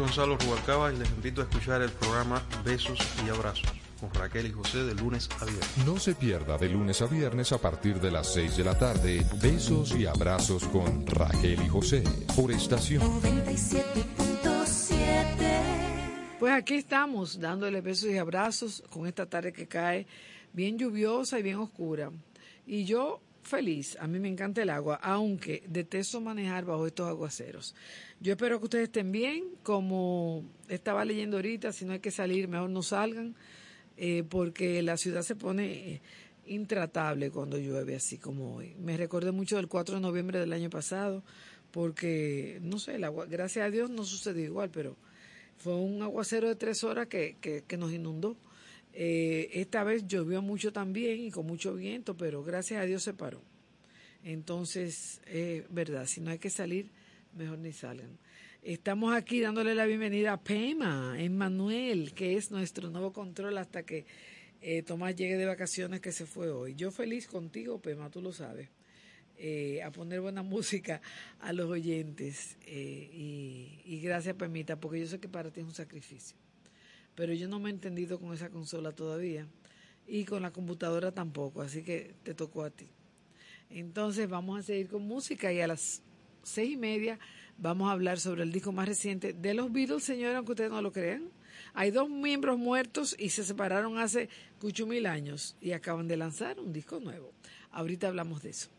Gonzalo Rubalcaba y les invito a escuchar el programa Besos y Abrazos con Raquel y José de lunes a viernes. No se pierda de lunes a viernes a partir de las 6 de la tarde Besos y Abrazos con Raquel y José por estación 97.7. Pues aquí estamos dándole besos y abrazos con esta tarde que cae bien lluviosa y bien oscura. Y yo feliz, a mí me encanta el agua, aunque detesto manejar bajo estos aguaceros. Yo espero que ustedes estén bien, como estaba leyendo ahorita, si no hay que salir, mejor no salgan, eh, porque la ciudad se pone eh, intratable cuando llueve así como hoy. Me recordé mucho del 4 de noviembre del año pasado, porque, no sé, el agua, gracias a Dios no sucedió igual, pero fue un aguacero de tres horas que, que, que nos inundó. Eh, esta vez llovió mucho también y con mucho viento, pero gracias a Dios se paró. Entonces, es verdad, si no hay que salir, mejor ni salgan. Estamos aquí dándole la bienvenida a Pema, Emmanuel, que es nuestro nuevo control hasta que eh, Tomás llegue de vacaciones que se fue hoy. Yo feliz contigo, Pema, tú lo sabes. Eh, a poner buena música a los oyentes. Eh, y, y gracias, Pemita, porque yo sé que para ti es un sacrificio pero yo no me he entendido con esa consola todavía y con la computadora tampoco, así que te tocó a ti. Entonces vamos a seguir con música y a las seis y media vamos a hablar sobre el disco más reciente de los Beatles, señora, aunque ustedes no lo crean. Hay dos miembros muertos y se separaron hace muchos mil años y acaban de lanzar un disco nuevo. Ahorita hablamos de eso.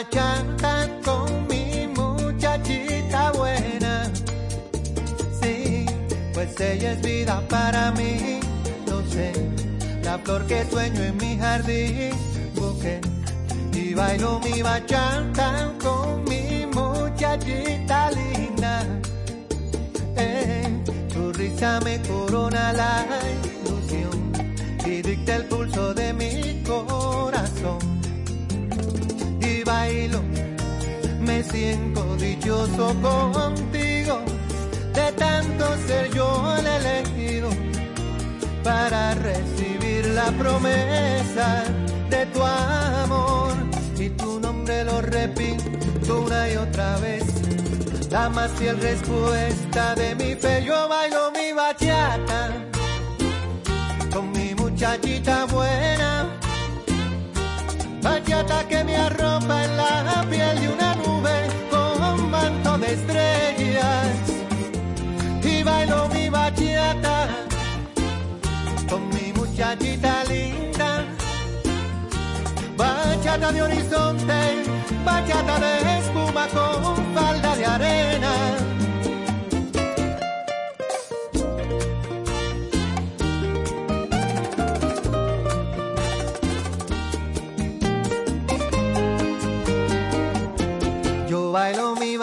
Bachata con mi muchachita buena. Sí, pues ella es vida para mí. No sé, la flor que sueño en mi jardín. Busqué y bailo mi bachata con mi muchachita linda. Eh, tu risa me corona la ilusión y dicta el pulso de mi corazón Me siento dichoso contigo, de tanto ser yo el elegido para recibir la promesa de tu amor. Y tu nombre lo repito una y otra vez. La más fiel respuesta de mi fe, yo bailo mi bachata con mi muchachita buena. Bachata que me arropa en la piel de una nube con manto de estrellas. Y bailo mi bachata con mi muchachita linda. Bachata de horizonte, bachata de espuma con falda de arena.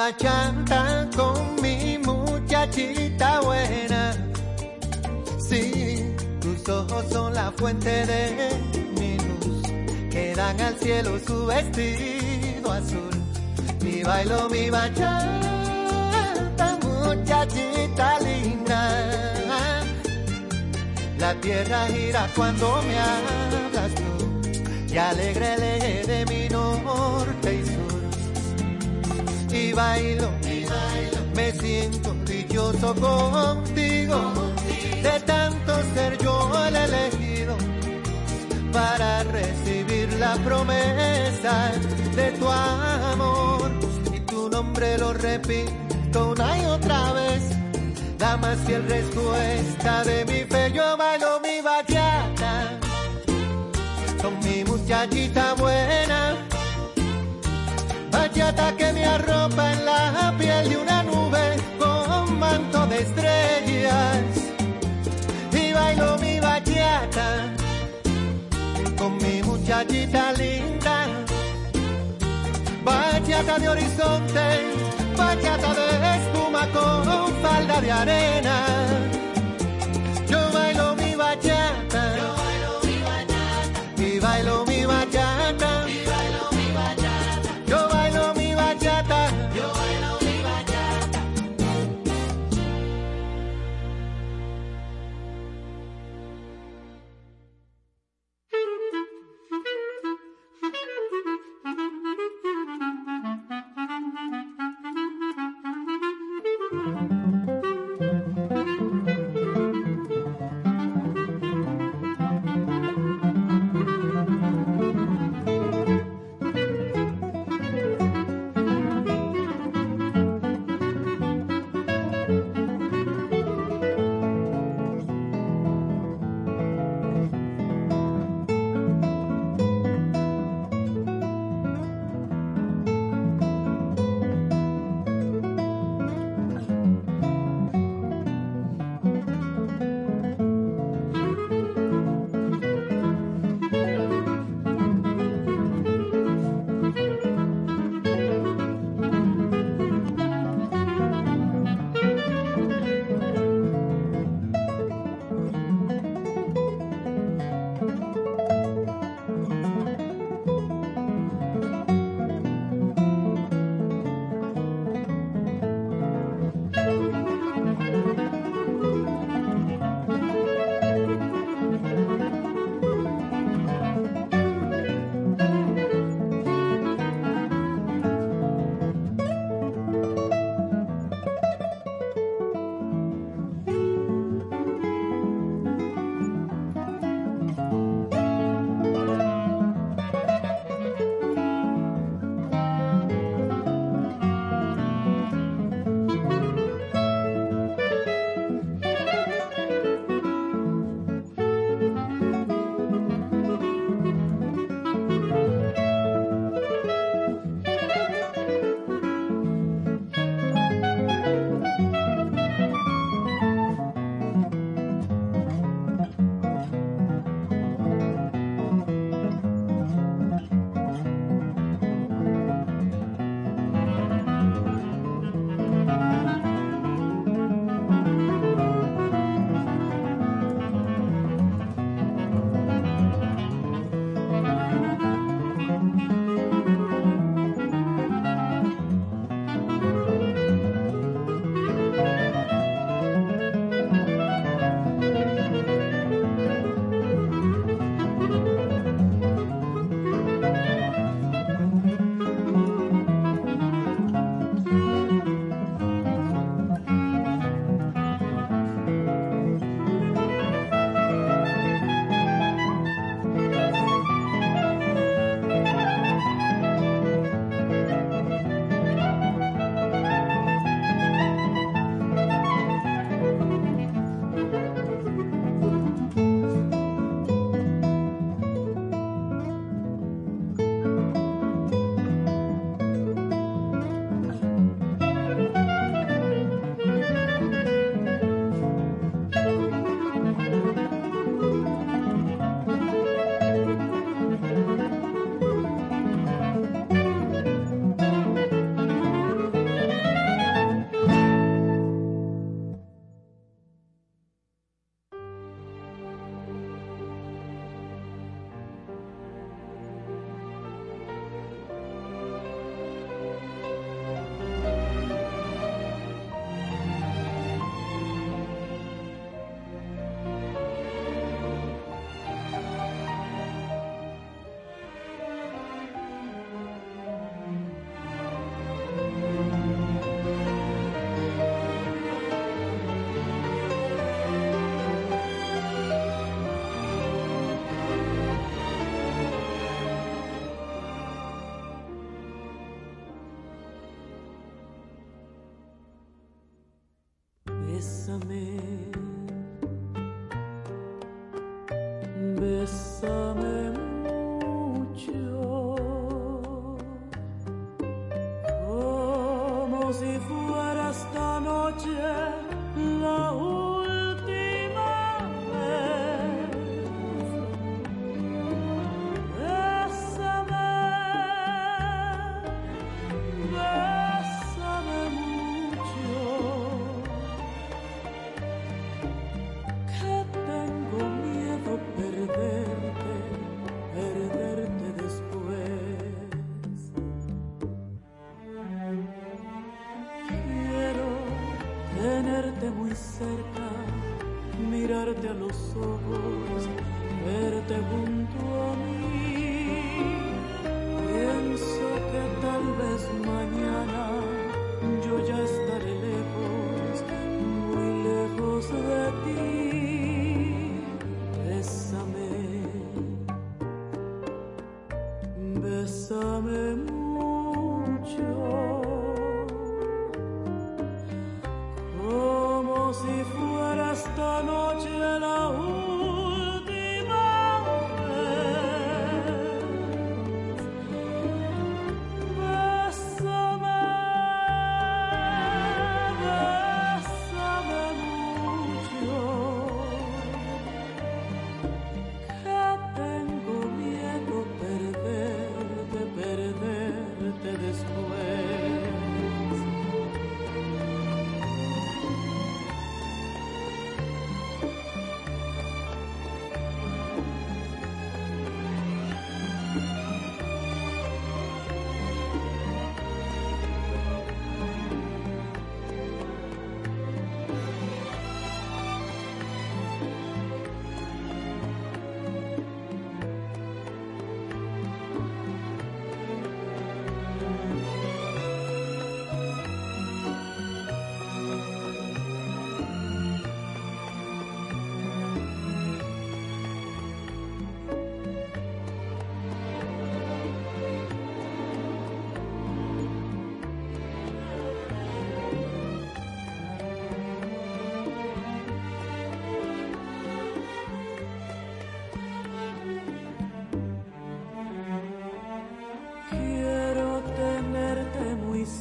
Bachata con mi muchachita buena. Sí, tus ojos son la fuente de mi luz, que dan al cielo su vestido azul. Y bailo mi bachata, muchachita linda. La tierra gira cuando me hablas tú, y alegre el eje de mi norte y sur y bailo, me siento dichoso contigo, de tanto ser yo el elegido para recibir la promesa de tu amor. Y tu nombre lo repito una y otra vez. La más fiel respuesta de mi fe, yo bailo mi bachata. Con mi muchachita buena que me arropa en la piel de una nube con manto de estrellas. Y bailo mi bachata con mi muchachita linda. Bachata de horizonte, bachata de espuma con falda de arena. Yo bailo mi bachata,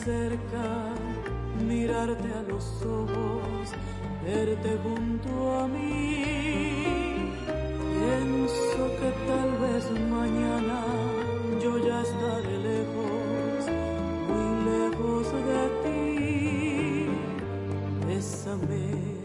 cerca, mirarte a los ojos, verte junto a mí. Pienso que tal vez mañana yo ya estaré lejos, muy lejos de ti. Bésame,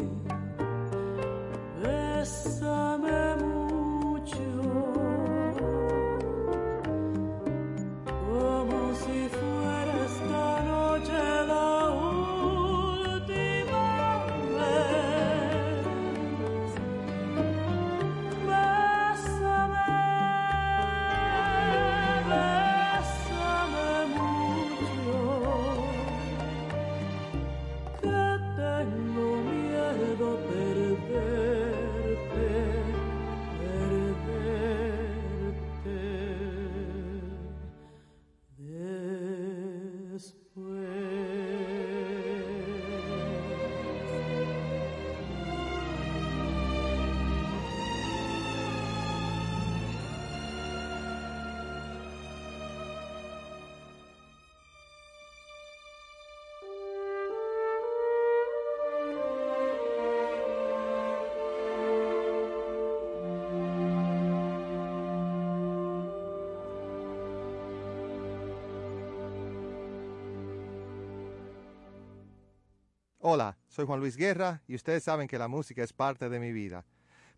Hola, soy Juan Luis Guerra y ustedes saben que la música es parte de mi vida.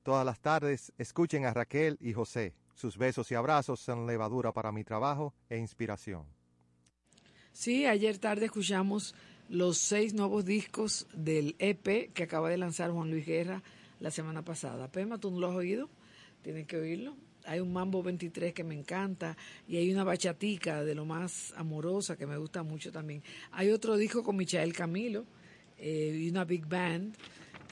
Todas las tardes escuchen a Raquel y José. Sus besos y abrazos son levadura para mi trabajo e inspiración. Sí, ayer tarde escuchamos los seis nuevos discos del EP que acaba de lanzar Juan Luis Guerra la semana pasada. Pema, ¿tú no lo has oído? Tienes que oírlo. Hay un Mambo 23 que me encanta y hay una bachatica de lo más amorosa que me gusta mucho también. Hay otro disco con Michael Camilo eh, y una big band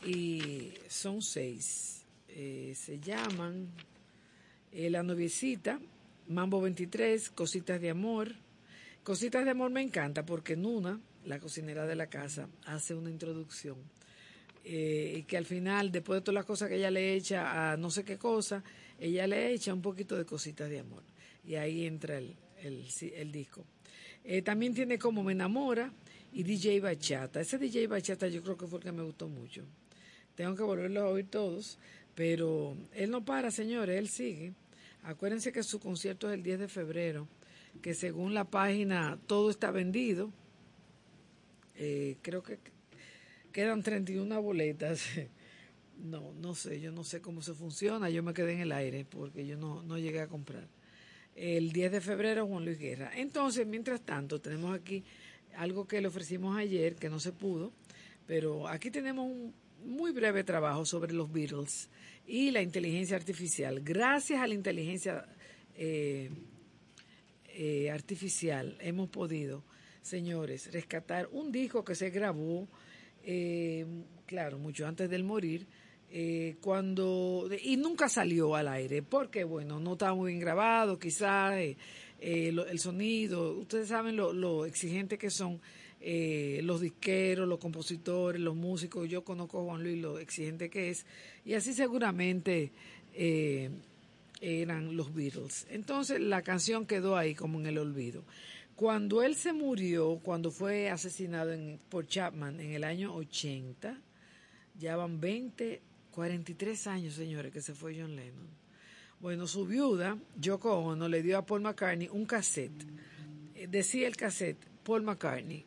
y son seis. Eh, se llaman eh, La Noviecita, Mambo 23, Cositas de Amor. Cositas de Amor me encanta porque Nuna, la cocinera de la casa, hace una introducción y que al final, después de todas las cosas que ella le echa a no sé qué cosa, ella le echa un poquito de cositas de amor. Y ahí entra el, el, el disco. También tiene como Me Enamora y DJ Bachata. Ese DJ Bachata yo creo que fue el que me gustó mucho. Tengo que volverlo a oír todos, pero él no para, señores, él sigue. Acuérdense que su concierto es el 10 de febrero, que según la página todo está vendido. Eh, creo que quedan 31 boletas. No, no sé, yo no sé cómo se funciona, yo me quedé en el aire porque yo no, no llegué a comprar. El 10 de febrero, Juan Luis Guerra. Entonces, mientras tanto, tenemos aquí algo que le ofrecimos ayer, que no se pudo, pero aquí tenemos un muy breve trabajo sobre los Beatles y la inteligencia artificial. Gracias a la inteligencia eh, eh, artificial hemos podido, señores, rescatar un disco que se grabó, eh, claro, mucho antes del morir, eh, cuando y nunca salió al aire porque bueno no estaba muy bien grabado quizás eh, eh, el sonido ustedes saben lo, lo exigente que son los disqueros los compositores los músicos yo conozco a Juan Luis lo exigente que es y así seguramente eran los Beatles. Entonces la canción quedó ahí como en el olvido. Cuando él se murió cuando fue asesinado por Chapman en el año 80 ya van 20, 43 años, señores, que se fue John Lennon. Bueno, su viuda, Yoko Ono, le dio a Paul McCartney un cassette. Eh, Decía el cassette, Paul McCartney.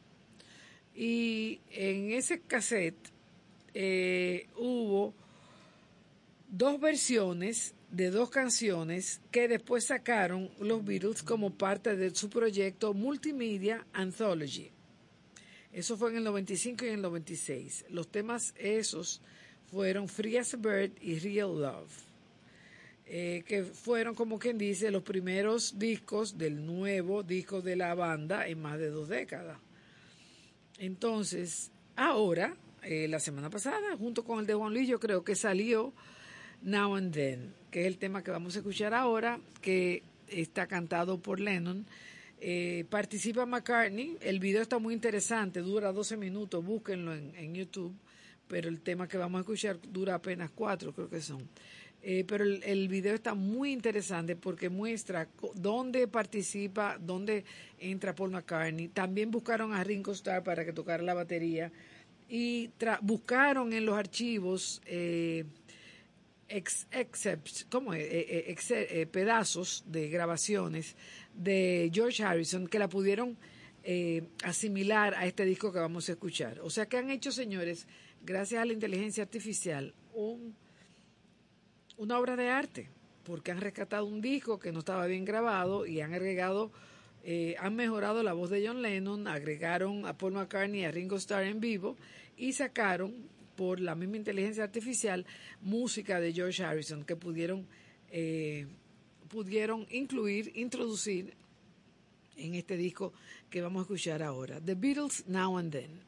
Y en ese cassette eh, hubo dos versiones de dos canciones que después sacaron los Beatles como parte de su proyecto Multimedia Anthology. Eso fue en el 95 y en el 96. Los temas esos fueron Free as a Bird y Real Love, eh, que fueron, como quien dice, los primeros discos del nuevo disco de la banda en más de dos décadas. Entonces, ahora, eh, la semana pasada, junto con el de Juan Luis, yo creo que salió Now and Then, que es el tema que vamos a escuchar ahora, que está cantado por Lennon. Eh, participa McCartney, el video está muy interesante, dura 12 minutos, búsquenlo en, en YouTube, pero el tema que vamos a escuchar dura apenas cuatro, creo que son. Eh, pero el, video está muy interesante porque muestra dónde participa, dónde entra Paul McCartney. También buscaron a Ringo Starr para que tocara la batería y buscaron en los archivos eh, ex, excepts, ¿cómo? Eh, eh, pedazos de grabaciones de George Harrison que la pudieron asimilar a este disco que vamos a escuchar. O sea que han hecho, señores, gracias a la inteligencia artificial, un, una obra de arte, porque han rescatado un disco que no estaba bien grabado y han agregado, eh, han mejorado la voz de John Lennon, agregaron a Paul McCartney y a Ringo Starr en vivo y sacaron por la misma inteligencia artificial música de George Harrison que pudieron eh, pudieron incluir, introducir en este disco que vamos a escuchar ahora. The Beatles Now and Then.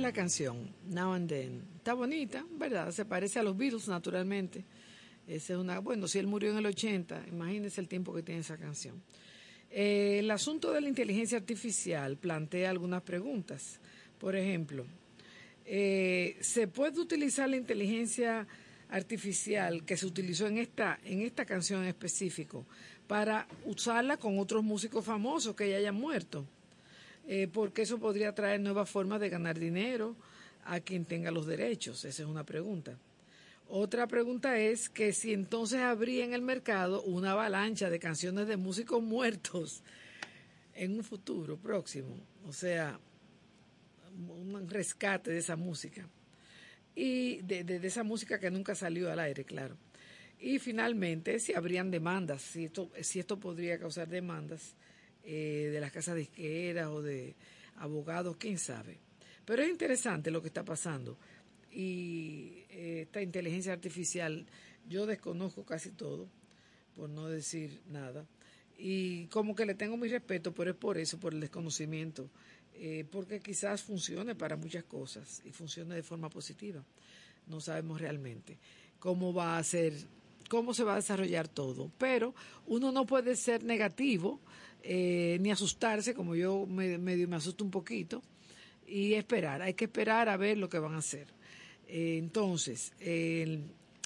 Es la canción, Now and Then. Está bonita, ¿verdad? Se parece a los Beatles, naturalmente. Esa es una, bueno, si él murió en el 80, imagínense el tiempo que tiene esa canción. Eh, el asunto de la inteligencia artificial plantea algunas preguntas. Por ejemplo, eh, ¿se puede utilizar la inteligencia artificial que se utilizó en esta, en esta canción en específico para usarla con otros músicos famosos que ya hayan muerto? Eh, porque eso podría traer nuevas formas de ganar dinero a quien tenga los derechos. Esa es una pregunta. Otra pregunta es que si entonces habría en el mercado una avalancha de canciones de músicos muertos en un futuro próximo. O sea, un rescate de esa música. Y de, de- esa música que nunca salió al aire, claro. Y finalmente, si habrían demandas, si esto, si esto podría causar demandas eh, de las casas disqueras o de abogados, quién sabe. Pero es interesante lo que está pasando. Y eh, esta inteligencia artificial, yo desconozco casi todo, por no decir nada. Y como que le tengo mi respeto, pero es por eso, por el desconocimiento. Eh, porque quizás funcione para muchas cosas y funcione de forma positiva. No sabemos realmente cómo va a ser, cómo se va a desarrollar todo. Pero uno no puede ser negativo eh, ni asustarse, como yo me- medio me asusto un poquito, y esperar. Hay que esperar a ver lo que van a hacer. Eh, entonces,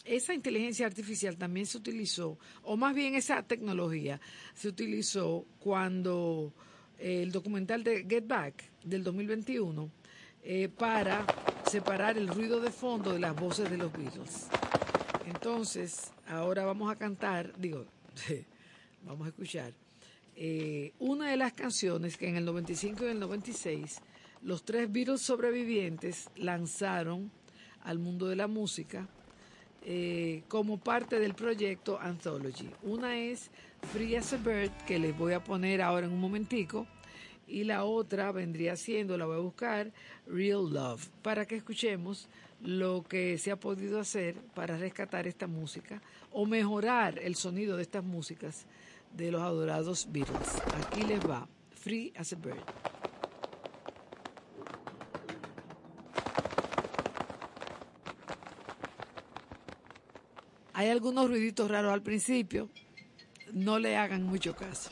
esa inteligencia artificial también se utilizó, o más bien esa tecnología se utilizó cuando eh, el documental de Get Back del 2021 eh, para separar el ruido de fondo de las voces de los Beatles. Entonces, ahora vamos a cantar, digo, vamos a escuchar eh, una de las canciones que en el 95 y el 96 los tres Beatles sobrevivientes lanzaron al mundo de la música eh, como parte del proyecto Anthology. Una es Free as a Bird, que les voy a poner ahora en un momentico, y la otra vendría siendo, la voy a buscar, Real Love, para que escuchemos lo que se ha podido hacer para rescatar esta música o mejorar el sonido de estas músicas de los adorados Beatles. Aquí les va, Free as a Bird. Hay algunos ruiditos raros al principio, no le hagan mucho caso.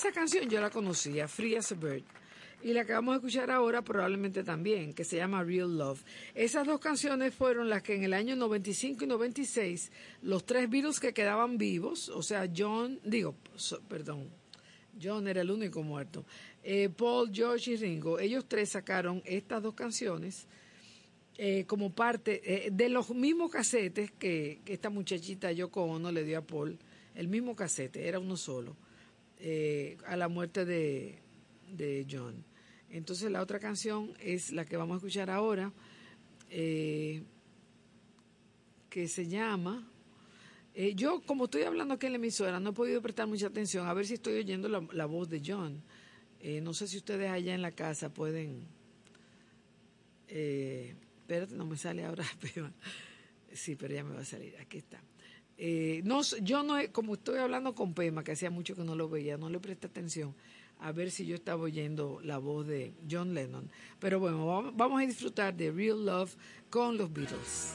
Esa canción yo la conocía, Free as a Bird. Y la que vamos a escuchar ahora probablemente también, que se llama Real Love. Esas dos canciones fueron las que en el año 95 y 96, los tres Beatles que quedaban vivos, o sea, John, digo, perdón, John era el único muerto, eh, Paul, George y Ringo, ellos tres sacaron estas dos canciones eh, como parte eh, de los mismos casetes que, que esta muchachita Yoko Ono le dio a Paul, el mismo casete, era uno solo, eh, a la muerte de, de John. Entonces la otra canción es la que vamos a escuchar ahora, eh, que se llama... eh, yo, como estoy hablando aquí en la emisora, no he podido prestar mucha atención a ver si estoy oyendo la, la voz de John. Eh, no sé si ustedes allá en la casa pueden... Eh, espérate, no me sale ahora, sí, pero ya me va a salir. Aquí está. Eh, no, yo no, como estoy hablando con Pema, que hacía mucho que no lo veía, no le presté atención a ver si yo estaba oyendo la voz de John Lennon. Pero bueno, vamos a disfrutar de Real Love con los Beatles.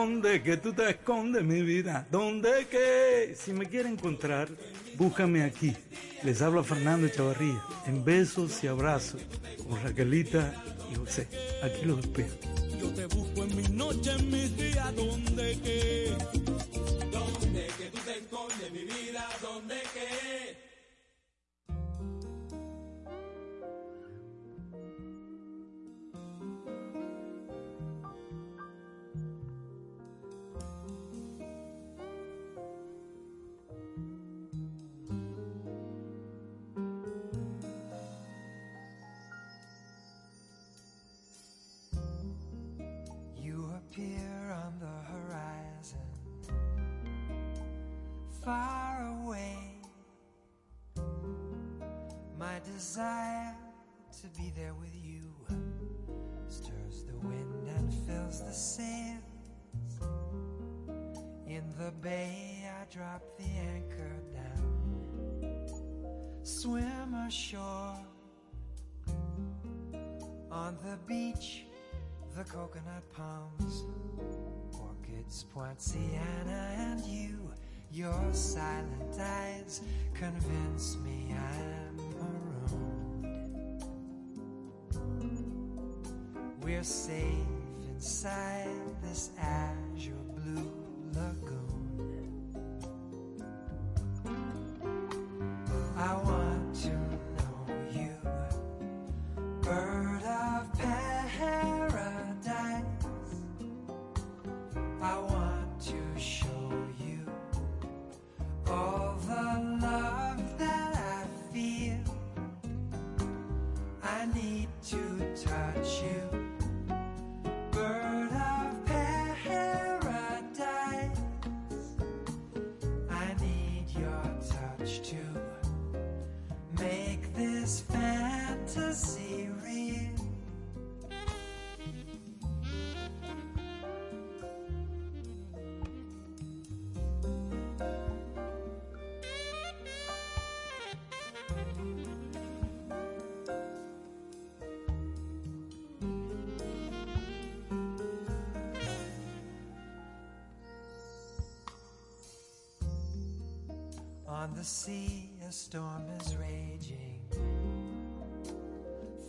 ¿Dónde que tú te escondes, mi vida? ¿Dónde que? Si me quiere encontrar, búscame aquí. Les habla Fernando Chavarría, en besos y abrazos, con Raquelita y José. Aquí los espero. Swim ashore on the beach the coconut palms, orchids, poinciana, and you. Your silent eyes convince me I'm marooned. We're safe inside this azure blue lagoon. I want touch you, On the sea, a storm is raging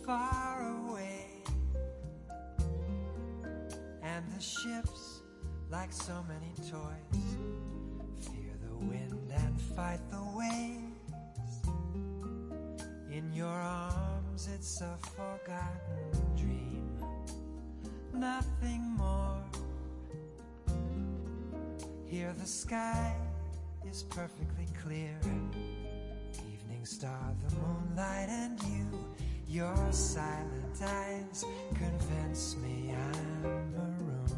far away, and the ships, like so many toys, fear the wind and fight the waves. In your arms, it's a forgotten dream, nothing more. Here, the sky is perfectly clear. Evening star, the moonlight, and you, your silent eyes convince me I'm marooned.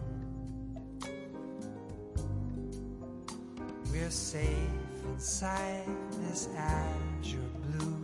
We're safe inside this azure blue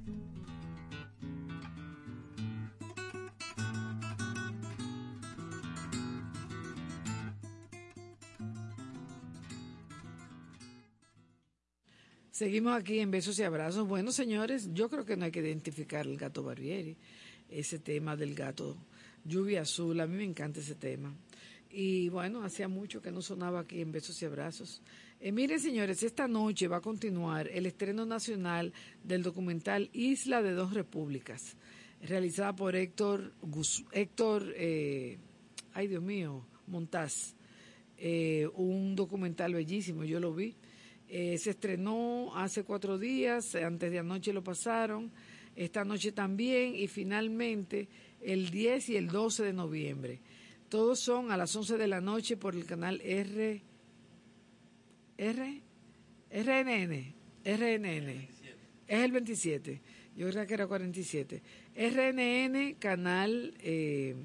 Seguimos aquí en Besos y Abrazos. Bueno, señores, yo creo que no hay que identificar el gato Barbieri, ese tema del gato lluvia azul, a mí me encanta ese tema. Y bueno, hacía mucho que no sonaba aquí en Besos y Abrazos. Eh, miren, señores, esta noche va a continuar el estreno nacional del documental Isla de Dos Repúblicas, realizada por Héctor, Gus- Héctor eh, ay Dios mío, Montaz. Eh, un documental bellísimo, yo lo vi. Eh, se estrenó hace cuatro días, antes de anoche lo pasaron, esta noche también y finalmente el 10 y el 12 de noviembre. Todos son a las 11 de la noche por el canal R, R, RNN, RNN. Es el 27, yo creo que era 47. RNN, canal eh,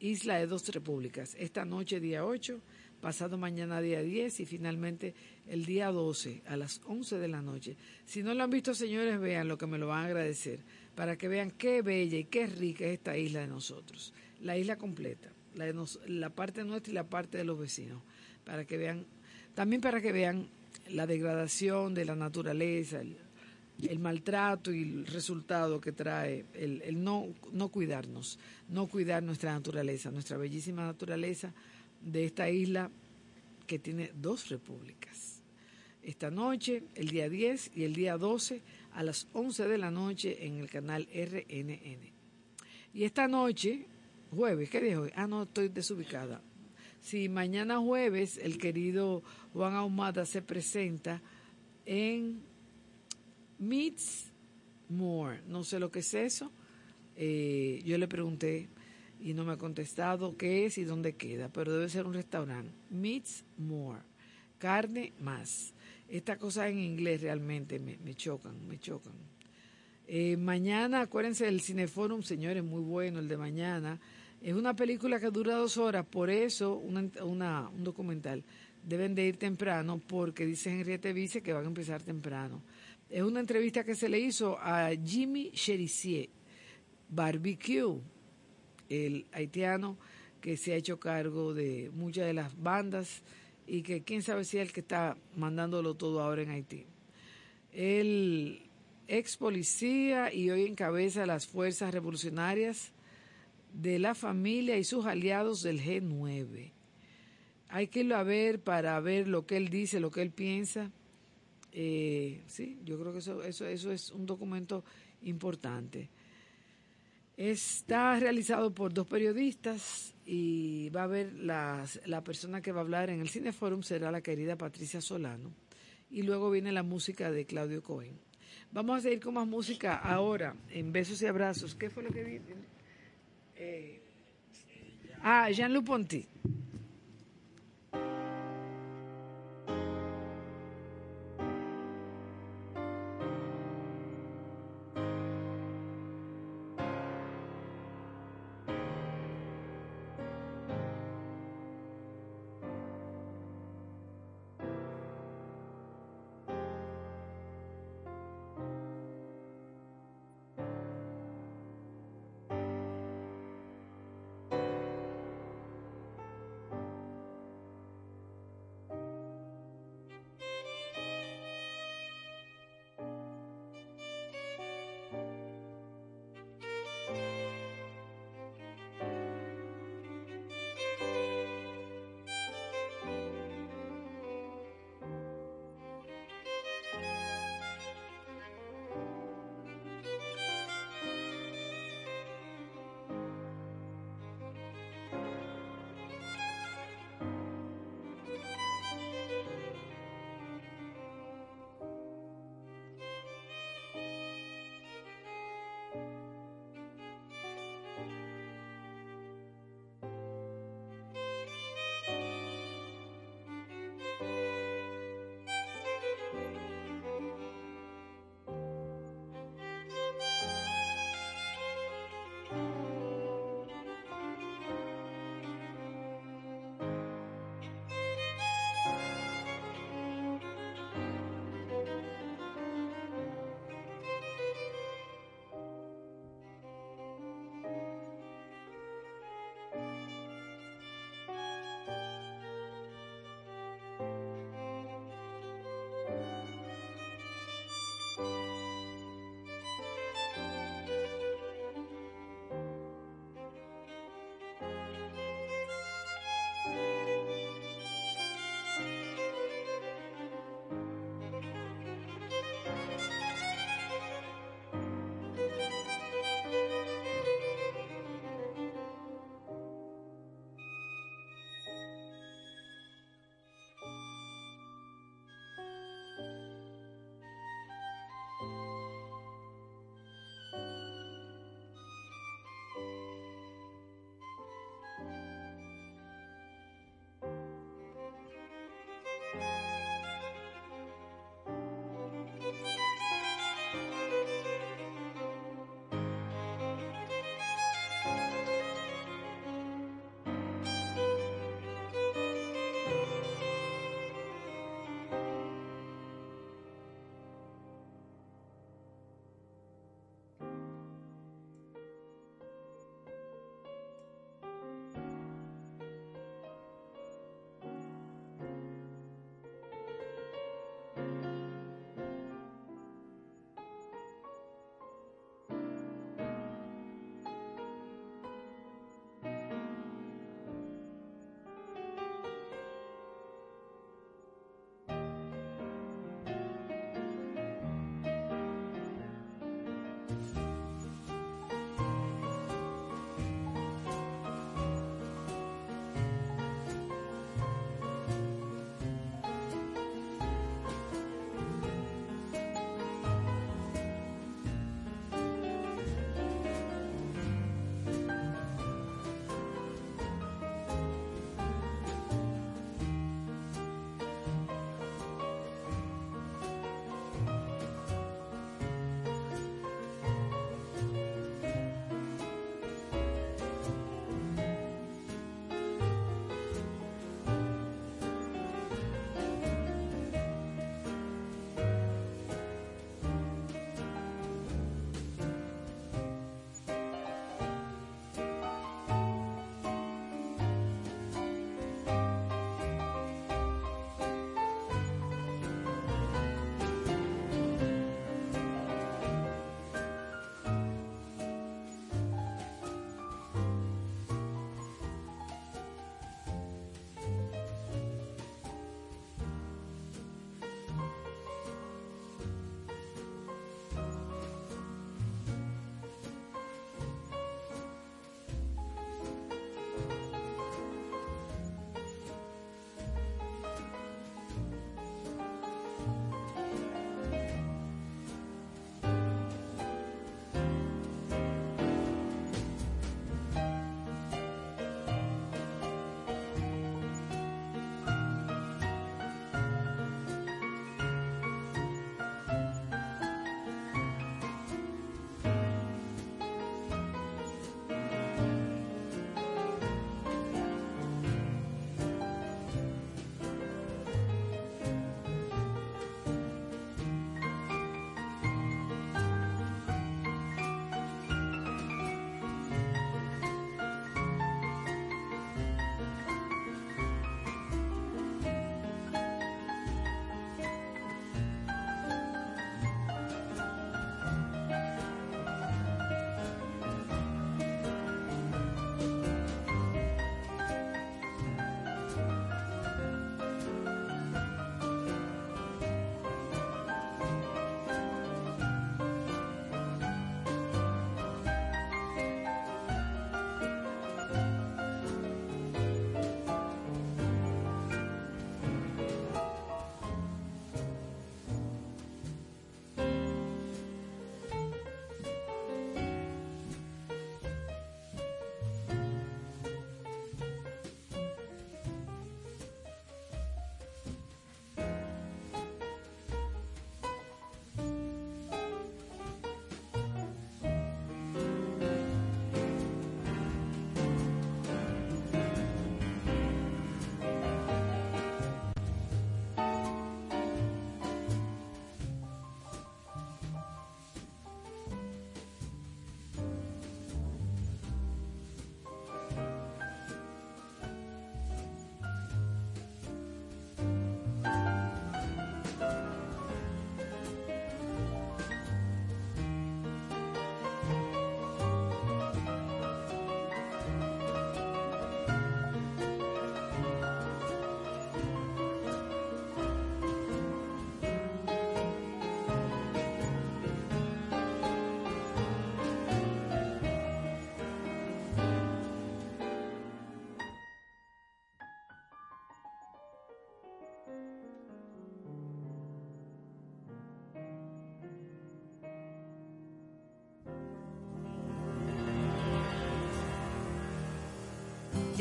Isla de Dos Repúblicas. Esta noche, día 8, pasado mañana, día 10 y finalmente el día 12 a las 11 de la noche. Si no lo han visto, señores, vean lo que me lo van a agradecer para que vean qué bella y qué rica es esta isla de nosotros. La isla completa, la, de parte nuestra y la parte de los vecinos, para que vean, también para que vean la degradación de la naturaleza, el, el maltrato y el resultado que trae el, el no, no cuidarnos, no cuidar nuestra naturaleza, nuestra bellísima naturaleza de esta isla que tiene dos repúblicas. Esta noche, el día 10 y el día 12 a las 11 de la noche en el canal RNN. Y esta noche, jueves, ¿qué día es hoy? Ah, no, estoy desubicada. Si mañana jueves el querido Juan Ahumada se presenta en Meets More, no sé lo que es eso. Eh, yo le pregunté y no me ha contestado qué es y dónde queda, pero debe ser un restaurante. Meets More, carne más. Estas cosas en inglés realmente me, me chocan, me chocan. Eh, mañana, acuérdense del Cineforum, señores, muy bueno el de mañana. Es una película que dura dos horas, por eso una- un documental. Deben de ir temprano porque dice Henriette Vice que van a empezar temprano. Es una entrevista que se le hizo a Jimmy Cherizier, Barbecue, el haitiano que se ha hecho cargo de muchas de las bandas y que quién sabe si es el que está mandándolo todo ahora en Haití. Él ex policía y hoy encabeza las fuerzas revolucionarias de la familia y sus aliados del G9. Hay que irlo a ver para ver lo que él dice, lo que él piensa. Eh, sí, yo creo que eso, eso, eso es un documento importante. Está realizado por dos periodistas y va a ver las, la persona que va a hablar en el Cineforum será la querida Patricia Solano. Y luego viene la música de Claudio Cohen. Vamos a seguir con más música ahora, en Besos y Abrazos. ¿Qué fue lo que vi? Eh, ah, Jean-Luc Ponty.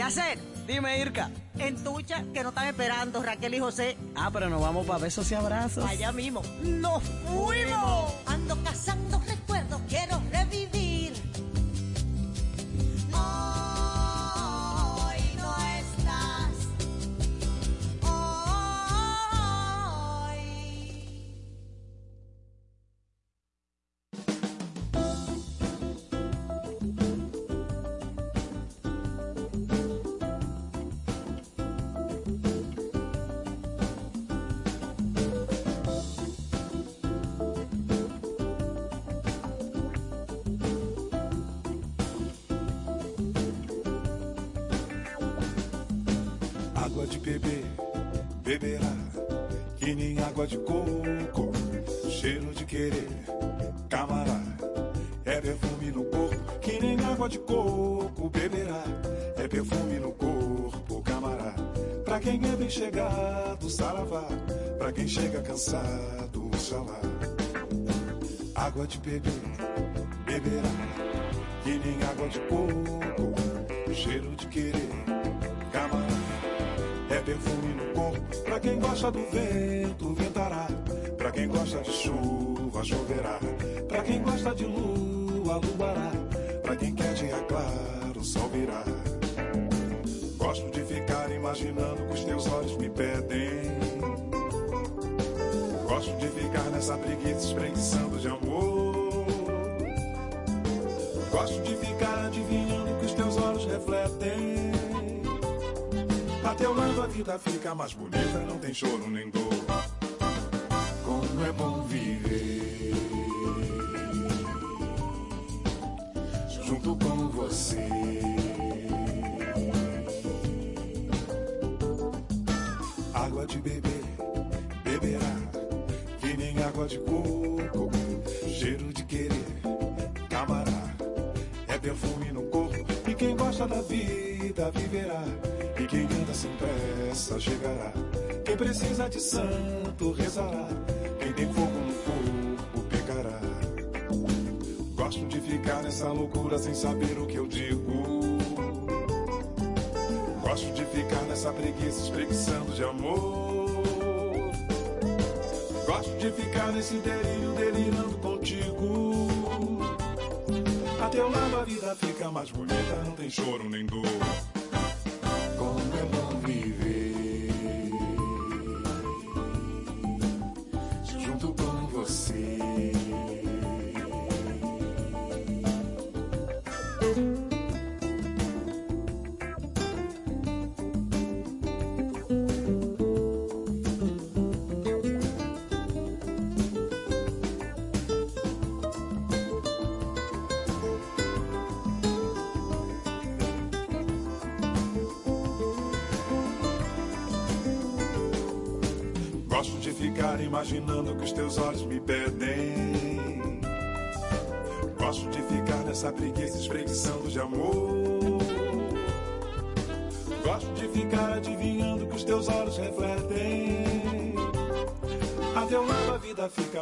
Yacer. Dime, Irka. En Tucha, que nos están esperando Raquel y José. Ah, pero nos vamos para besos y abrazos. Allá mismo. ¡Nos fuimos! Chegado, saravá. Pra quem chega cansado, oxalá. Água de beber, beberá, que nem água de coco. Cheiro de querer, camará. É perfume no corpo, pra quem gosta do vento, ventará. Pra quem gosta de chuva, choverá. Pra quem gosta de lua, luará. A teu lado a vida fica mais bonita, não tem choro nem dor. Como é bom viver junto com você. Água de beber, beberá, que nem água de coco. Cheiro de querer, camará, é perfume no corpo. E quem gosta da vida viverá. E quem anda sem pressa chegará. Quem precisa de santo rezará. Quem tem fogo no corpo pecará. Gosto de ficar nessa loucura sem saber o que eu digo. Gosto de ficar nessa preguiça espreguiçando de amor. Gosto de ficar nesse delírio delirando contigo. A teu lado a vida fica mais bonita, não tem choro nem dor.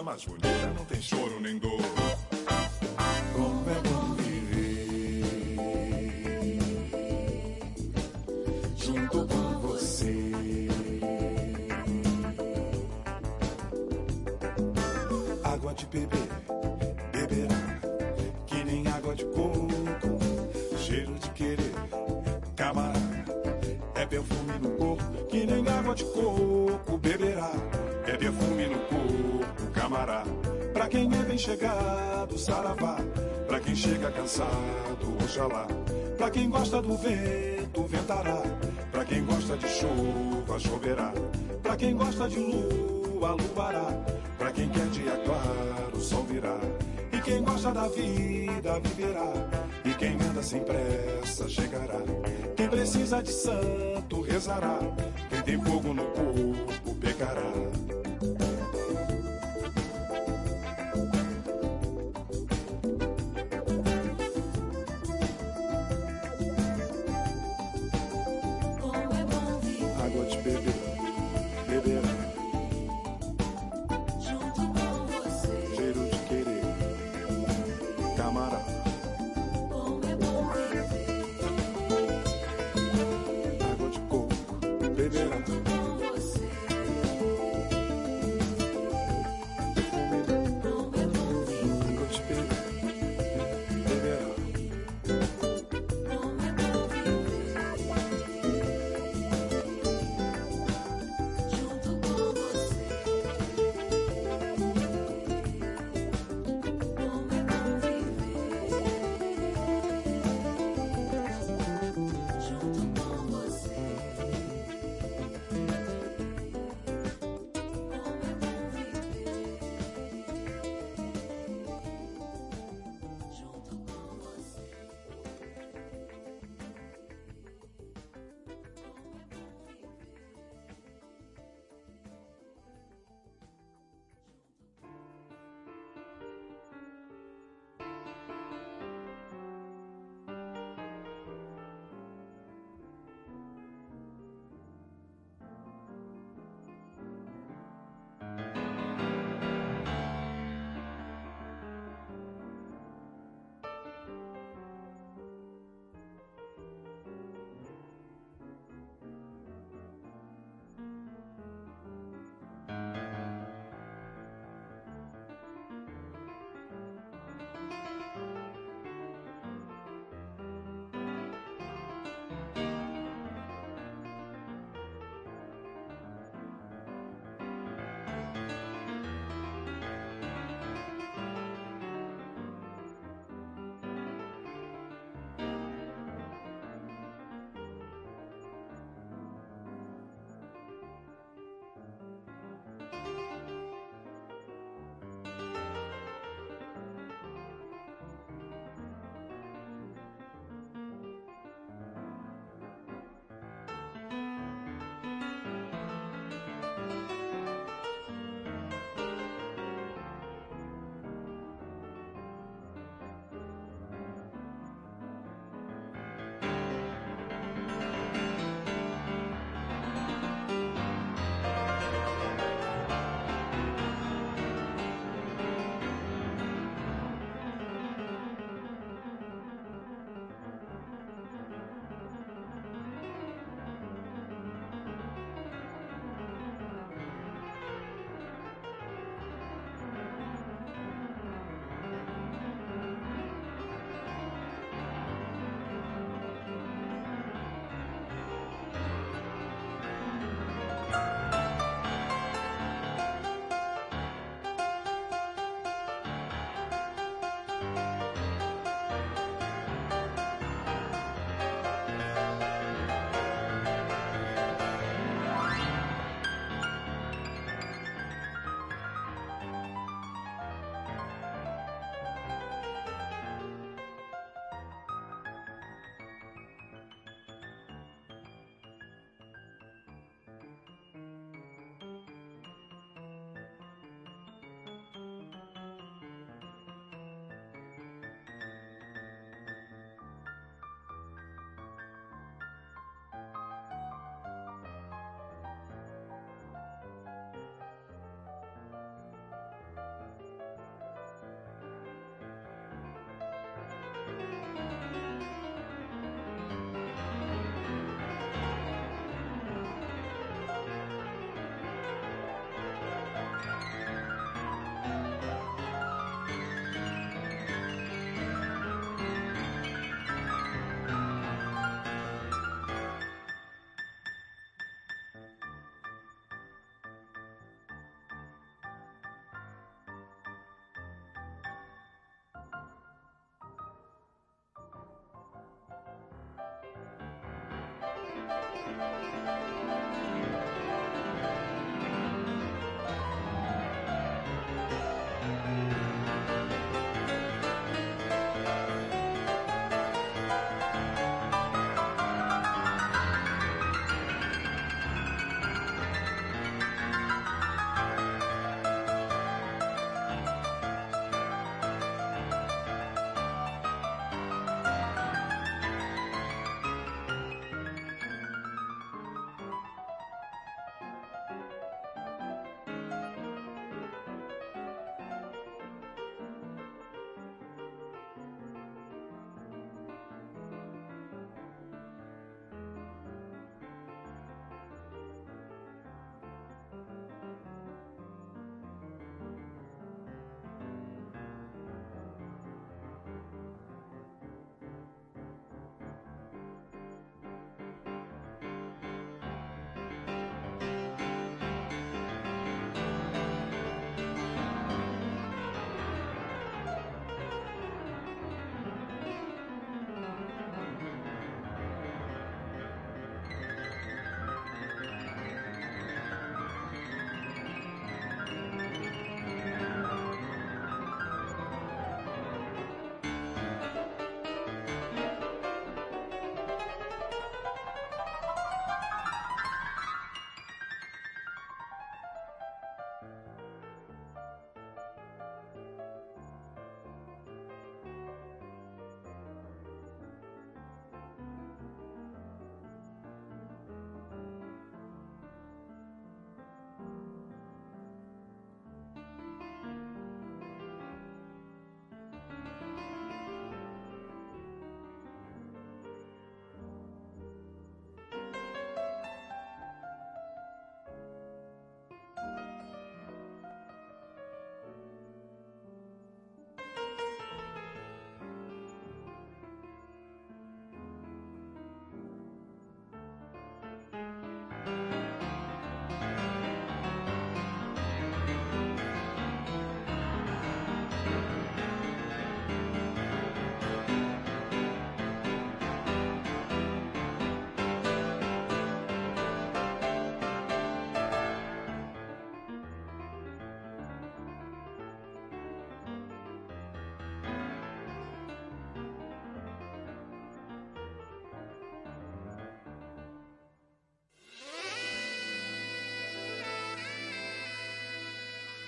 Mais bonita, não tem choro chegado, saravá. Pra quem chega cansado, oxalá. Pra quem gosta do vento, ventará. Pra quem gosta de chuva, choverá. Pra quem gosta de lua, luará. Pra quem quer dia claro, sol virá. E quem gosta da vida, viverá. E quem anda sem pressa, chegará. Quem precisa de santo, rezará. Quem tem fogo no corpo,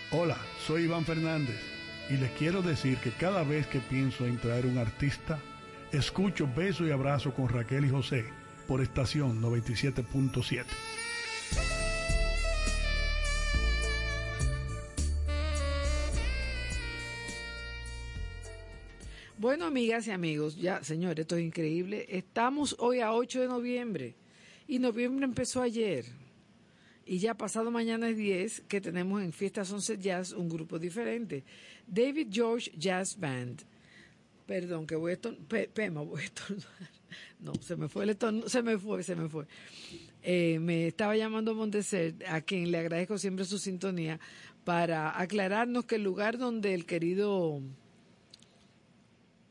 Hola, soy Iván Fernández y les quiero decir que cada vez que pienso en traer un artista, escucho Beso y Abrazo con Raquel y José por estación 97.7. Bueno, amigas y amigos, ya, señores, esto es increíble. Estamos hoy a 8 de noviembre y noviembre empezó ayer. Y ya pasado mañana es 10 que tenemos en Fiesta Sunset Jazz un grupo diferente. David George Jazz Band. Perdón, que voy a estornudar. Pema, voy a estornudar. No, se me fue el estornudo, se me fue, se me fue. Eh, me estaba llamando Monteser, a quien le agradezco siempre su sintonía, para aclararnos que el lugar donde el querido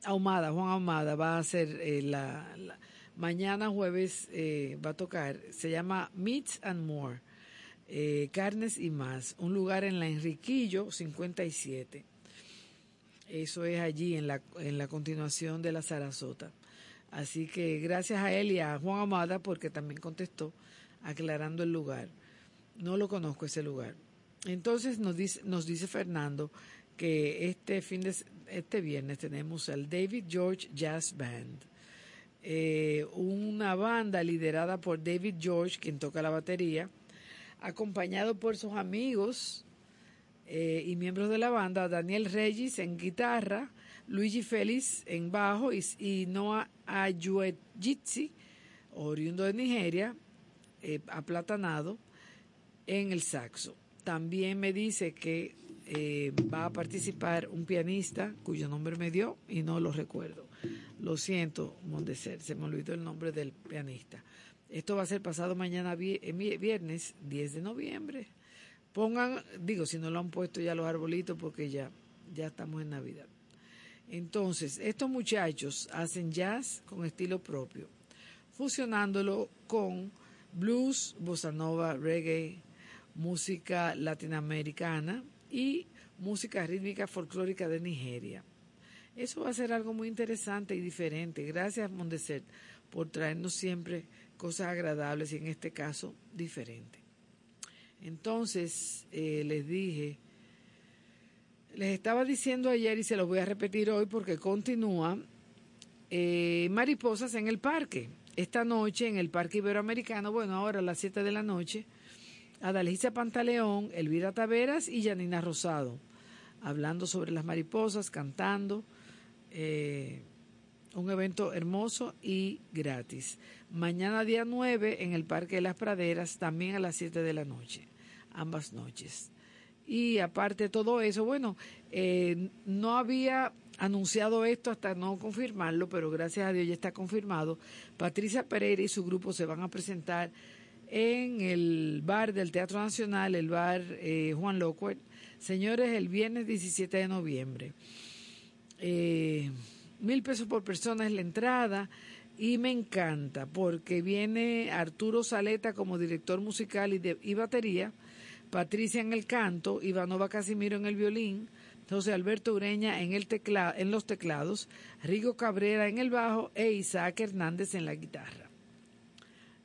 Ahumada, Juan Ahumada va a hacer eh, la, la- mañana jueves eh, va a tocar, se llama Meats and More, eh, Carnes y Más, un lugar en la Enriquillo 57. Eso es allí en la, en la continuación de la Sarasota. Así que gracias a él y a Juan Amada porque también contestó aclarando el lugar. No lo conozco ese lugar. Entonces nos dice, nos dice Fernando que este fin de este viernes tenemos al David George Jazz Band. Eh, una banda liderada por David George, quien toca la batería, acompañado por sus amigos eh, y miembros de la banda, Daniel Regis en guitarra, Luigi Félix en bajo y, Noah Ayuejitsi, oriundo de Nigeria, eh, aplatanado, en el saxo. También me dice que eh, va a participar un pianista cuyo nombre me dio y no lo recuerdo. Lo siento, Mondeser, se me olvidó el nombre del pianista. Esto va a ser pasado mañana eh, viernes 10 de noviembre. Pongan, digo, si no lo han puesto ya los arbolitos porque ya, ya estamos en Navidad. Entonces, estos muchachos hacen jazz con estilo propio, fusionándolo con blues, bossa nova, reggae, música latinoamericana y música rítmica folclórica de Nigeria. Eso va a ser algo muy interesante y diferente. Gracias, Mondeset, por traernos siempre cosas agradables y en este caso diferentes. Entonces, eh, les dije, les estaba diciendo ayer y se los voy a repetir hoy porque continúa eh, Mariposas en el parque. Esta noche en el Parque Iberoamericano, bueno, ahora a las 7 de la noche, Adalgisa Pantaleón, Elvira Taveras y Janina Rosado, hablando sobre las mariposas, cantando. eh, un evento hermoso y gratis. Mañana día 9 en el Parque de las Praderas, también a las 7 de la noche, ambas noches. Y aparte de todo eso, bueno, eh, no había anunciado esto hasta no confirmarlo, pero gracias a Dios ya está confirmado. Patricia Pereira y su grupo se van a presentar en el bar del Teatro Nacional, el bar eh, Juan Locuert. Señores, el viernes 17 de noviembre. Eh, mil pesos por persona es la entrada y me encanta porque viene Arturo Saleta como director musical y, de, y batería, Patricia en el canto, Ivanova Casimiro en el violín, José Alberto Ureña en, el tecla, en los teclados, Rigo Cabrera en el bajo e Isaac Hernández en la guitarra.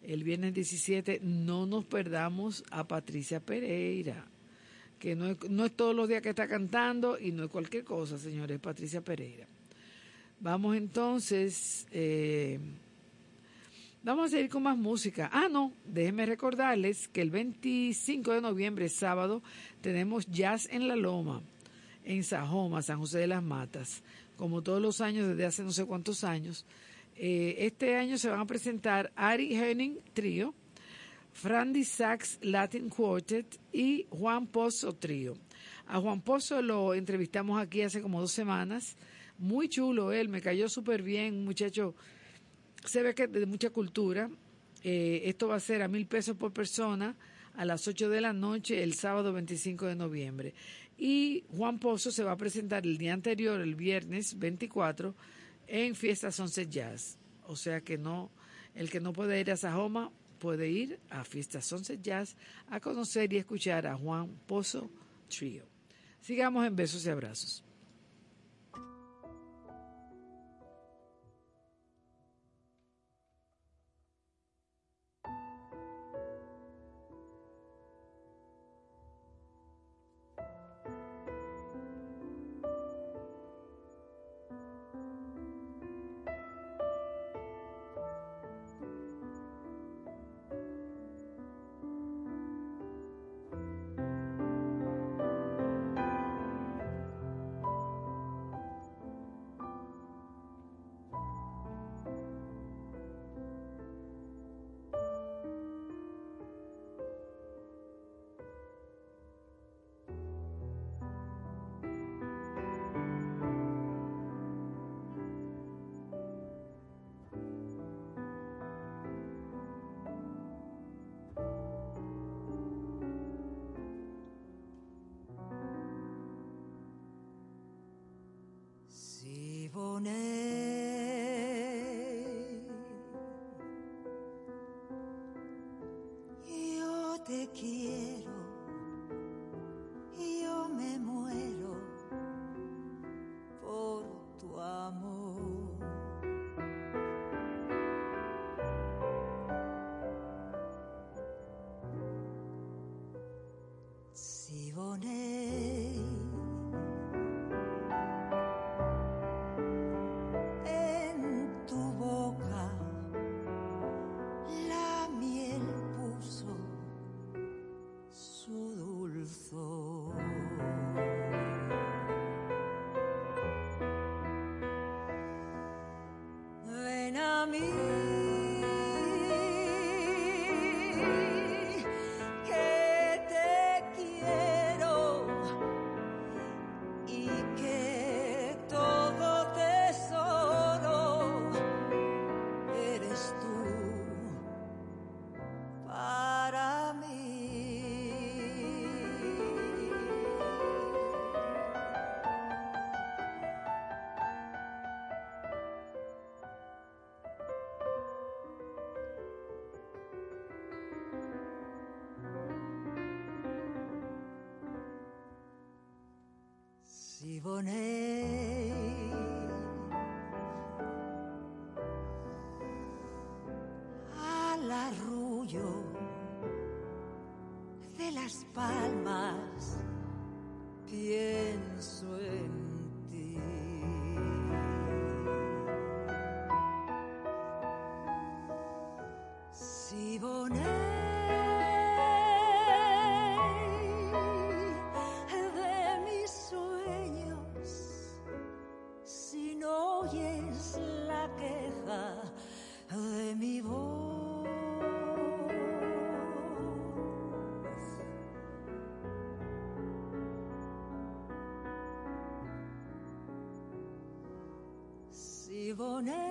El viernes 17 no nos perdamos a Patricia Pereira, que no es, no es todos los días que está cantando y no es cualquier cosa, señores, Patricia Pereira. Vamos entonces, eh, vamos a seguir con más música. Ah, no, déjenme recordarles que el 25 de noviembre, sábado, tenemos Jazz en la Loma, en Sajoma, San José de las Matas. Como todos los años, desde hace no sé cuántos años. Eh, este año se van a presentar Ari Henning Trío, Frandy Sachs Latin Quartet y Juan Pozo Trío. A Juan Pozo lo entrevistamos aquí hace como dos semanas. Muy chulo él, me cayó súper bien, un muchacho, se ve que de mucha cultura. Eh, esto va a ser a mil pesos por persona a las 8 de la noche el sábado 25 de noviembre. Y Juan Pozo se va a presentar el día anterior, el viernes 24, en Fiestas Sunset Jazz. O sea que no, el que no puede ir a Sajoma puede ir a Fiestas Sunset Jazz a conocer y escuchar a Juan Pozo Trio. Sigamos en besos y abrazos. aqui. Al arrullo de las palmas. oyes la queja de mi voz. Si boné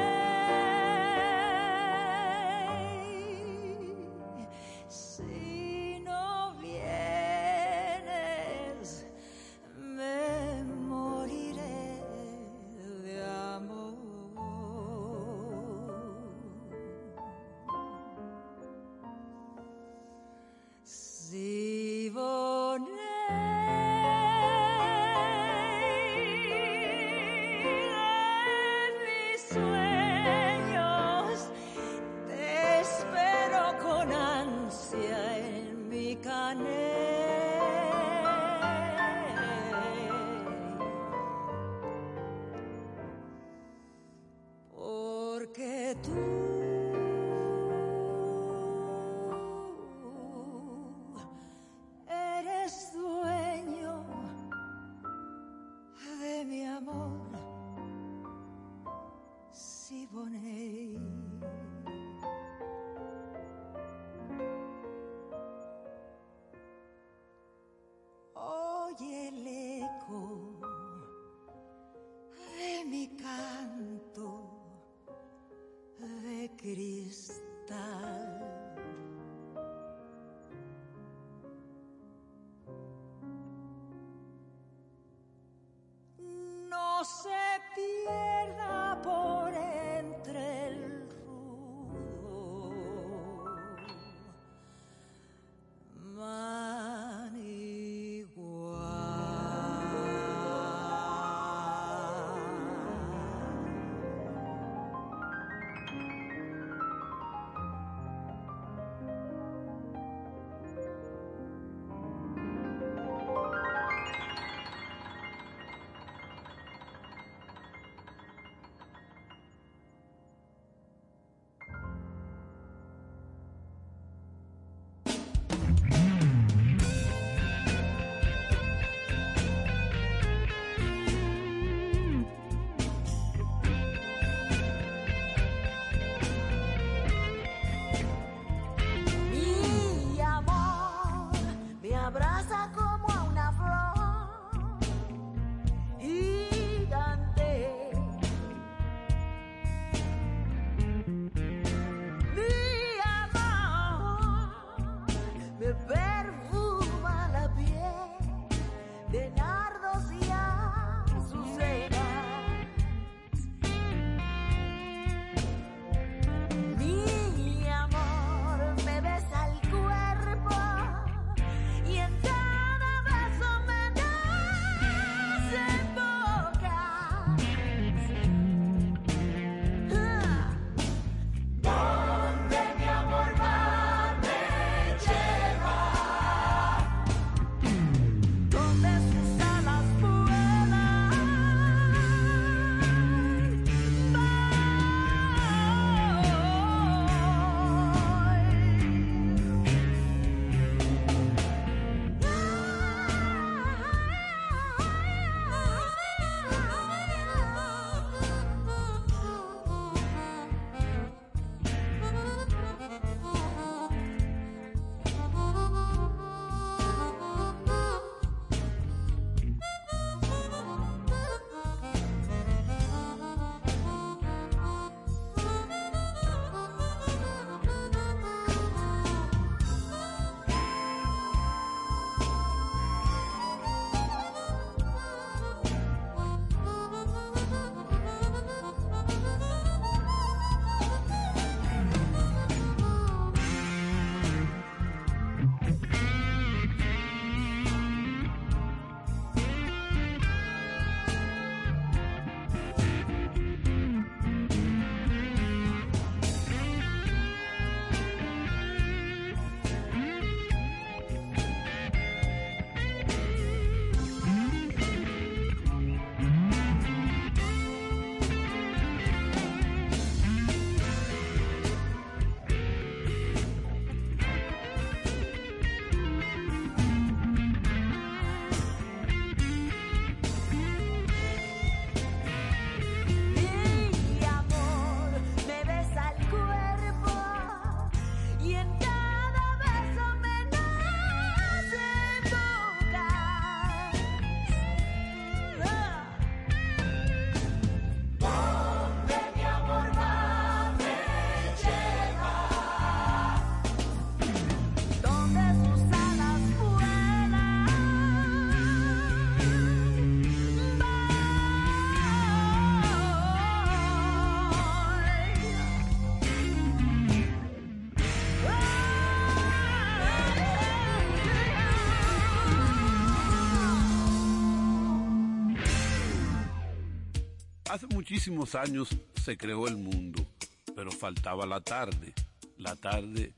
muchísimos años se creó el mundo, pero faltaba la tarde. La tarde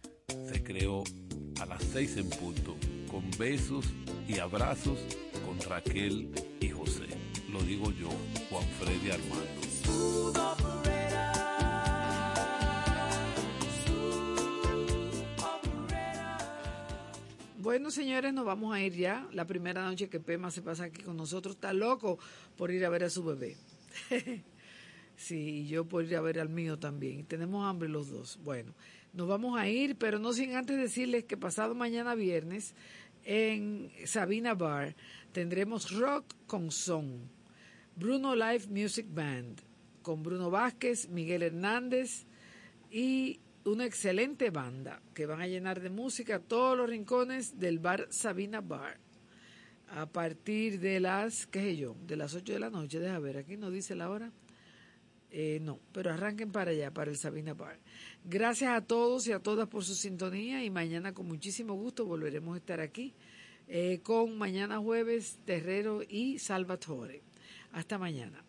se creó a las seis en punto, con besos y abrazos con Raquel y José. Lo digo yo, Juan Freddy Armando. Bueno, señores, nos vamos a ir ya. La primera noche que Pema se pasa aquí con nosotros está loco por ir a ver a su bebé. sí, yo por ir a ver al mío también. Tenemos hambre los dos. Bueno, nos vamos a ir, pero no sin antes decirles que pasado mañana viernes en Sabina Bar tendremos rock con son. Bruno Live Music Band con Bruno Vázquez, Miguel Hernández y una excelente banda que van a llenar de música todos los rincones del bar Sabina Bar. A partir de las, qué sé yo, de las 8 de la noche, deja ver, aquí no dice la hora. Eh, no, pero arranquen para allá, para el Sabina Bar. Gracias a todos y a todas por su sintonía y mañana con muchísimo gusto volveremos a estar aquí eh, con mañana jueves Terrero y Salvatore. Hasta mañana.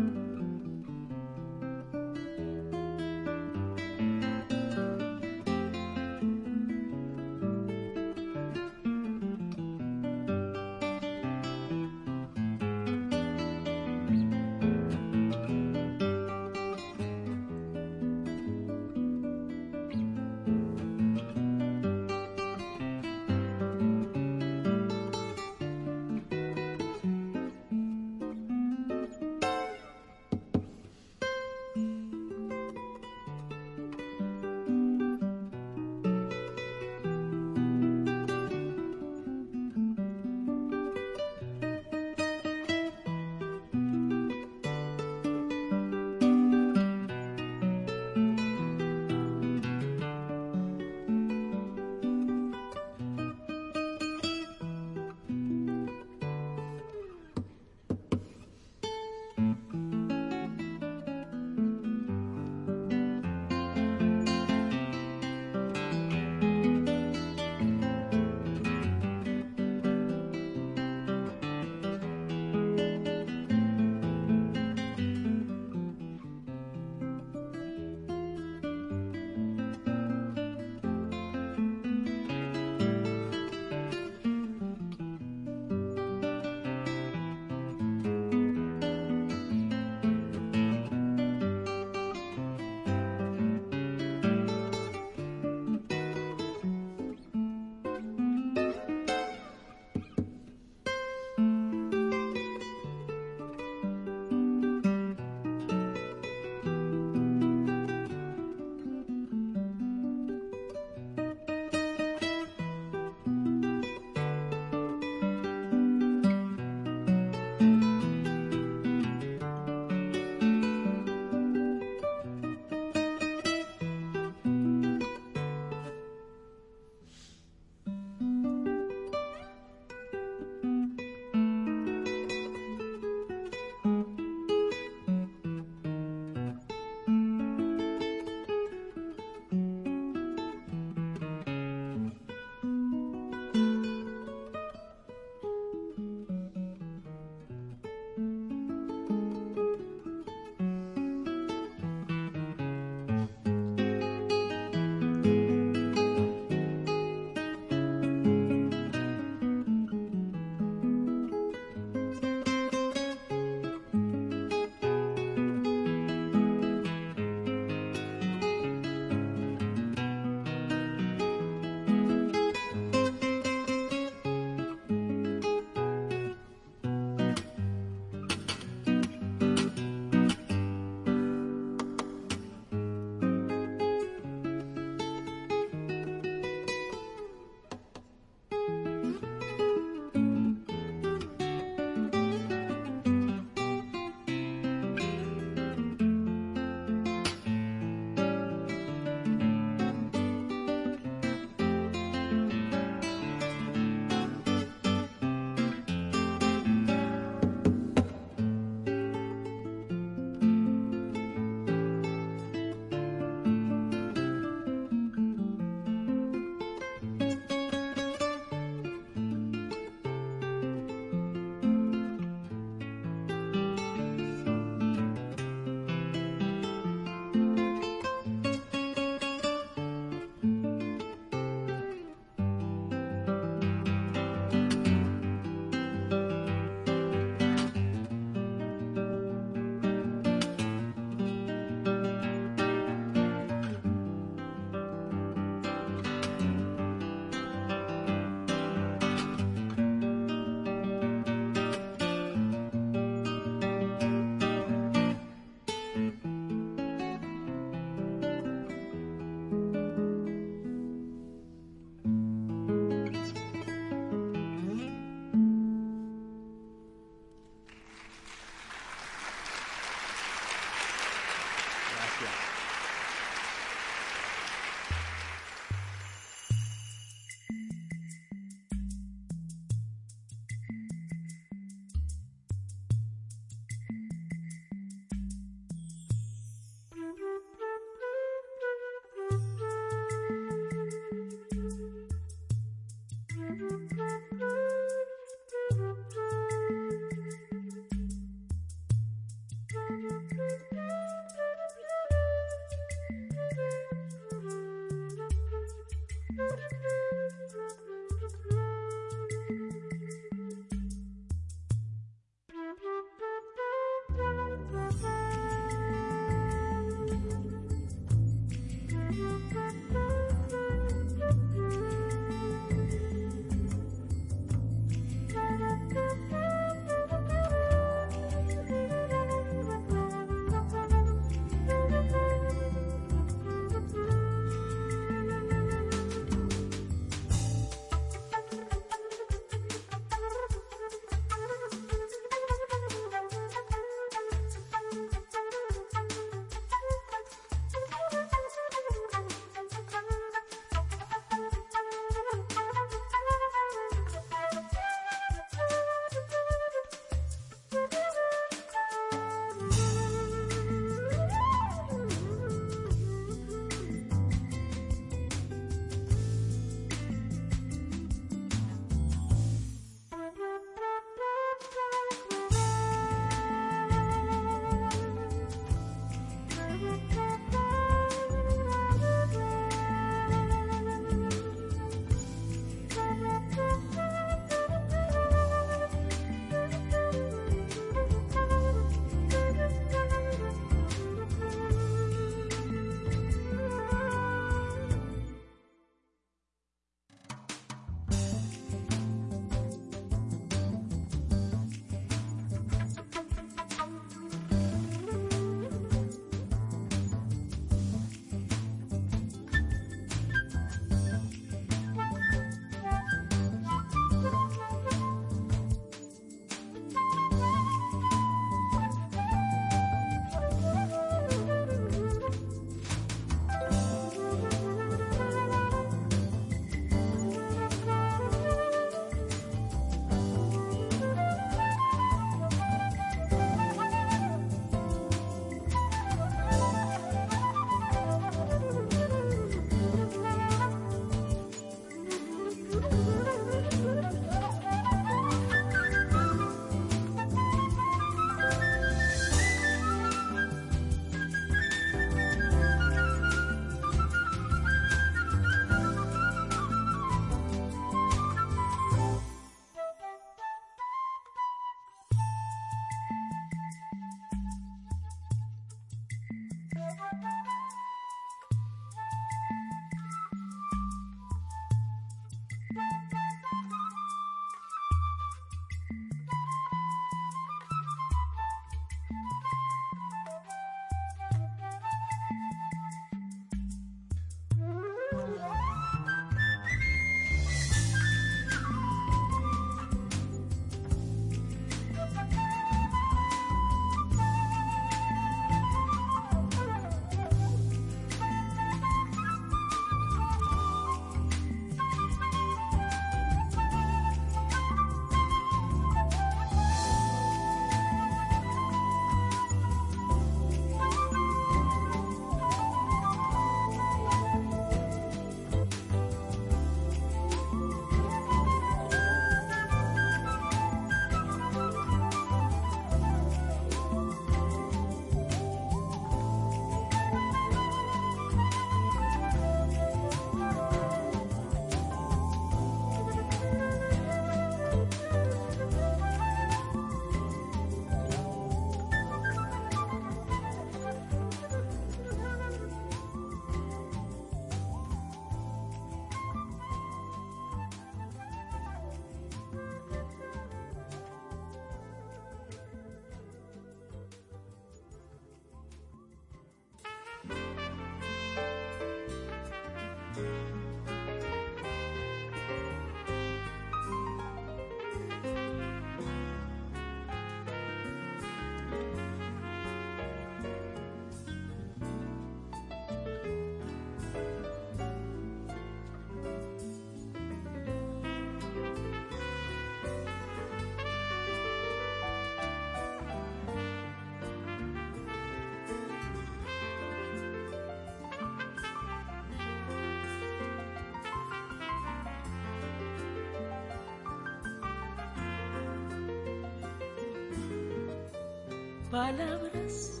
Palabras.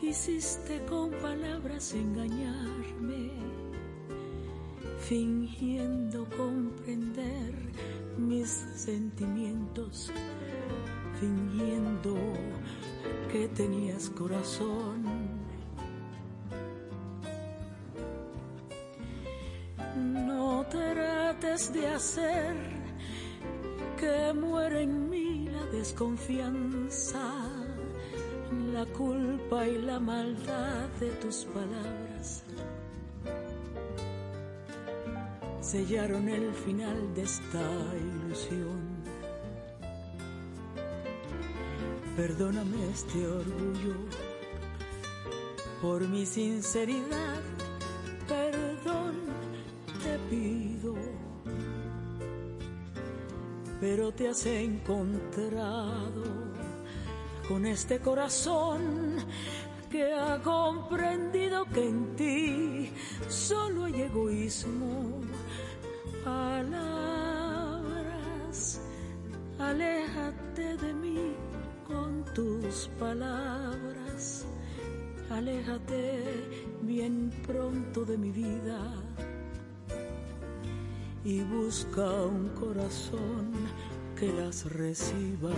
Quisiste con palabras engañarme, fingiendo comprender mis sentimientos, fingiendo que tenías corazón. No trates de hacer que muera en mí la desconfianza, la culpa y la maldad de tus palabras. Sellaron el final de esta ilusión. Perdóname este orgullo por mi sinceridad. Te has encontrado con este corazón que ha comprendido que en ti solo hay egoísmo. Palabras, aléjate de mí con tus palabras. Aléjate bien pronto de mi vida y busca un corazón que las reciba.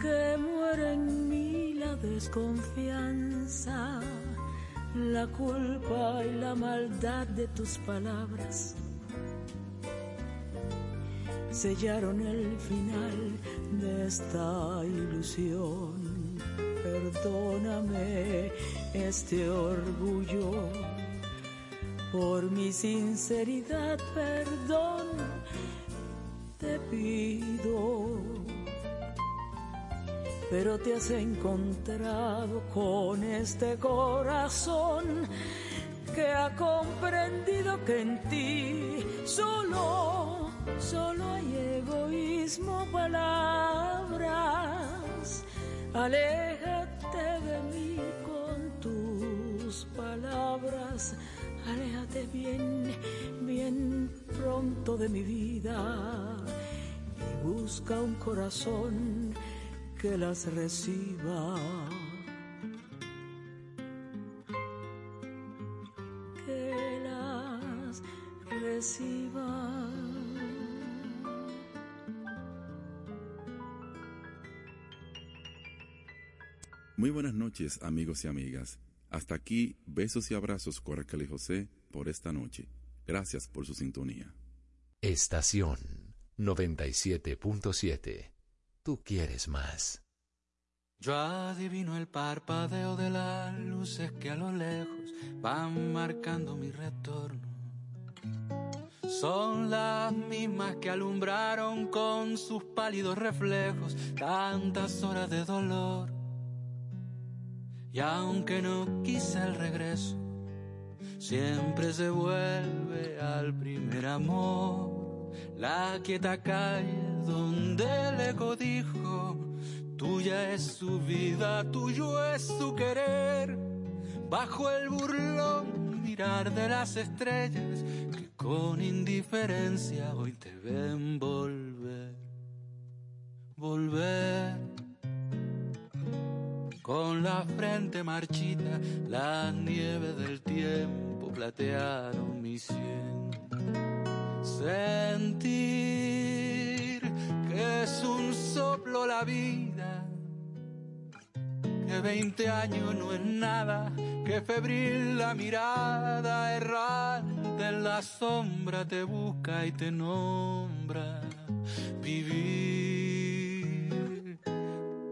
Que muera en mí la desconfianza, la culpa y la maldad de tus palabras. Sellaron el final de esta ilusión. Perdóname este orgullo por mi sinceridad, perdón te pido pero te has encontrado con este corazón que ha comprendido que en ti solo, solo hay egoísmo, palabras. Aléjate de mí con tus palabras, aléjate bien, bien pronto de mi vida y busca un corazón que las reciba. Que las reciba. Muy buenas noches, amigos y amigas. Hasta aquí, besos y abrazos y José por esta noche. Gracias por su sintonía. Estación 97.7. Tú quieres más. Yo adivino el parpadeo de las luces que a lo lejos van marcando mi retorno. Son las mismas que alumbraron con sus pálidos reflejos tantas horas de dolor. Y aunque no quise el regreso, siempre se vuelve al primer amor. La quieta calle donde el eco dijo, tuya es su vida, tuyo es su querer. Bajo el burlón mirar de las estrellas que con indiferencia hoy te ven volver, volver. Con la frente marchita, la nieve del tiempo platearon mi sien. Sentir que es un soplo la vida, que veinte años no es nada, que febril la mirada errante en la sombra te busca y te nombra. Vivir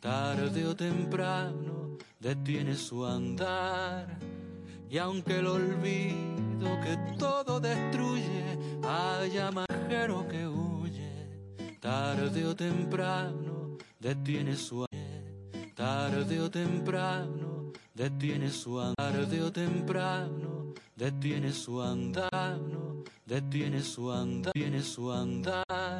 tarde o temprano, detiene su andar. Y aunque el olvido que todo destruye, haya majero que huye, tarde o temprano, detiene su andar. Tarde o temprano, detiene su andar. Tarde o temprano, detiene su andar. Detiene su andar. Detiene su andar.